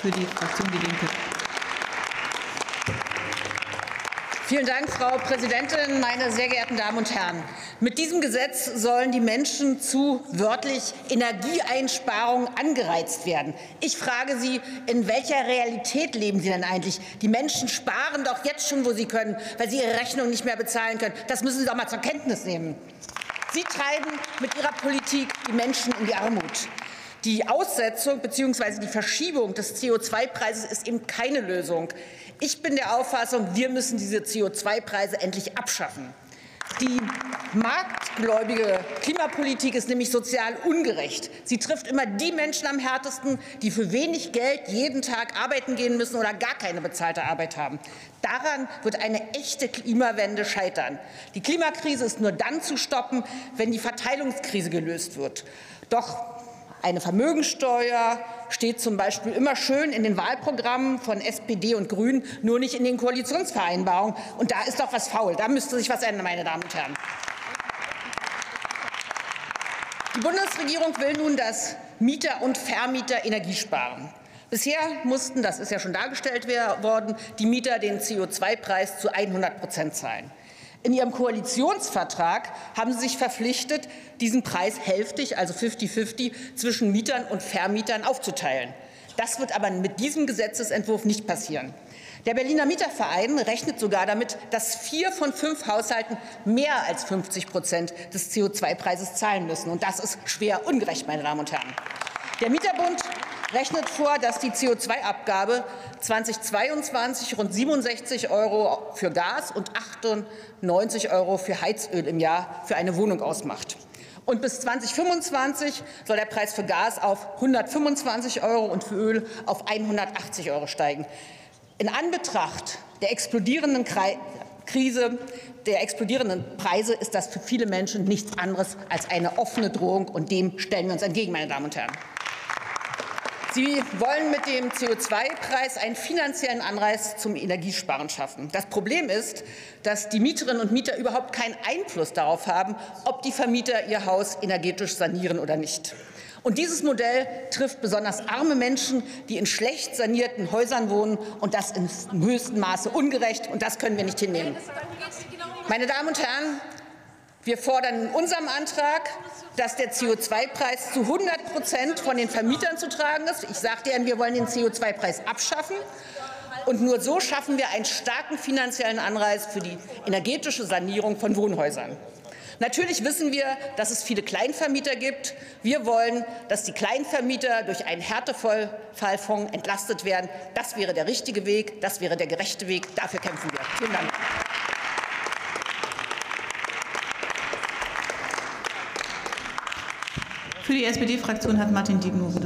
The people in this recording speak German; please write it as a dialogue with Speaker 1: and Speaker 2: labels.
Speaker 1: für die Fraktion Die Linke.
Speaker 2: Vielen Dank, Frau Präsidentin, meine sehr geehrten Damen und Herren! Mit diesem Gesetz sollen die Menschen zu wörtlich Energieeinsparungen angereizt werden. Ich frage Sie, in welcher Realität leben Sie denn eigentlich? Die Menschen sparen doch jetzt schon, wo sie können, weil sie ihre Rechnung nicht mehr bezahlen können. Das müssen Sie doch mal zur Kenntnis nehmen. Sie treiben mit Ihrer Politik die Menschen in die Armut. Die Aussetzung bzw. die Verschiebung des CO2-Preises ist eben keine Lösung. Ich bin der Auffassung, wir müssen diese CO2-Preise endlich abschaffen. Die marktgläubige Klimapolitik ist nämlich sozial ungerecht. Sie trifft immer die Menschen am härtesten, die für wenig Geld jeden Tag arbeiten gehen müssen oder gar keine bezahlte Arbeit haben. Daran wird eine echte Klimawende scheitern. Die Klimakrise ist nur dann zu stoppen, wenn die Verteilungskrise gelöst wird. Doch eine Vermögensteuer steht zum Beispiel immer schön in den Wahlprogrammen von SPD und Grünen, nur nicht in den Koalitionsvereinbarungen. Und da ist doch was faul. Da müsste sich was ändern, meine Damen und Herren. Die Bundesregierung will nun, dass Mieter und Vermieter Energie sparen. Bisher mussten, das ist ja schon dargestellt worden, die Mieter den CO2-Preis zu 100 Prozent zahlen. In Ihrem Koalitionsvertrag haben Sie sich verpflichtet, diesen Preis hälftig, also 50-50, zwischen Mietern und Vermietern aufzuteilen. Das wird aber mit diesem Gesetzentwurf nicht passieren. Der Berliner Mieterverein rechnet sogar damit, dass vier von fünf Haushalten mehr als 50 Prozent des CO2-Preises zahlen müssen. Und das ist schwer ungerecht, meine Damen und Herren. Der Mieterbund rechnet vor, dass die CO2-Abgabe 2022 rund 67 Euro für Gas und 98 Euro für Heizöl im Jahr für eine Wohnung ausmacht. Und bis 2025 soll der Preis für Gas auf 125 Euro und für Öl auf 180 Euro steigen. In Anbetracht der explodierenden Krise, der explodierenden Preise ist das für viele Menschen nichts anderes als eine offene Drohung. Und dem stellen wir uns entgegen, meine Damen und Herren. Sie wollen mit dem CO2-Preis einen finanziellen Anreiz zum Energiesparen schaffen. Das Problem ist, dass die Mieterinnen und Mieter überhaupt keinen Einfluss darauf haben, ob die Vermieter ihr Haus energetisch sanieren oder nicht. Und dieses Modell trifft besonders arme Menschen, die in schlecht sanierten Häusern wohnen, und das im höchsten Maße ungerecht. Und das können wir nicht hinnehmen. Meine Damen und Herren, wir fordern in unserem Antrag, dass der CO2-Preis zu 100 Prozent von den Vermietern zu tragen ist. Ich sagte Ihnen, wir wollen den CO2-Preis abschaffen. Und nur so schaffen wir einen starken finanziellen Anreiz für die energetische Sanierung von Wohnhäusern. Natürlich wissen wir, dass es viele Kleinvermieter gibt. Wir wollen, dass die Kleinvermieter durch einen Härtefallfonds entlastet werden. Das wäre der richtige Weg, das wäre der gerechte Weg. Dafür kämpfen wir. Vielen Dank.
Speaker 1: Für die SPD-Fraktion hat Martin Diegenhofer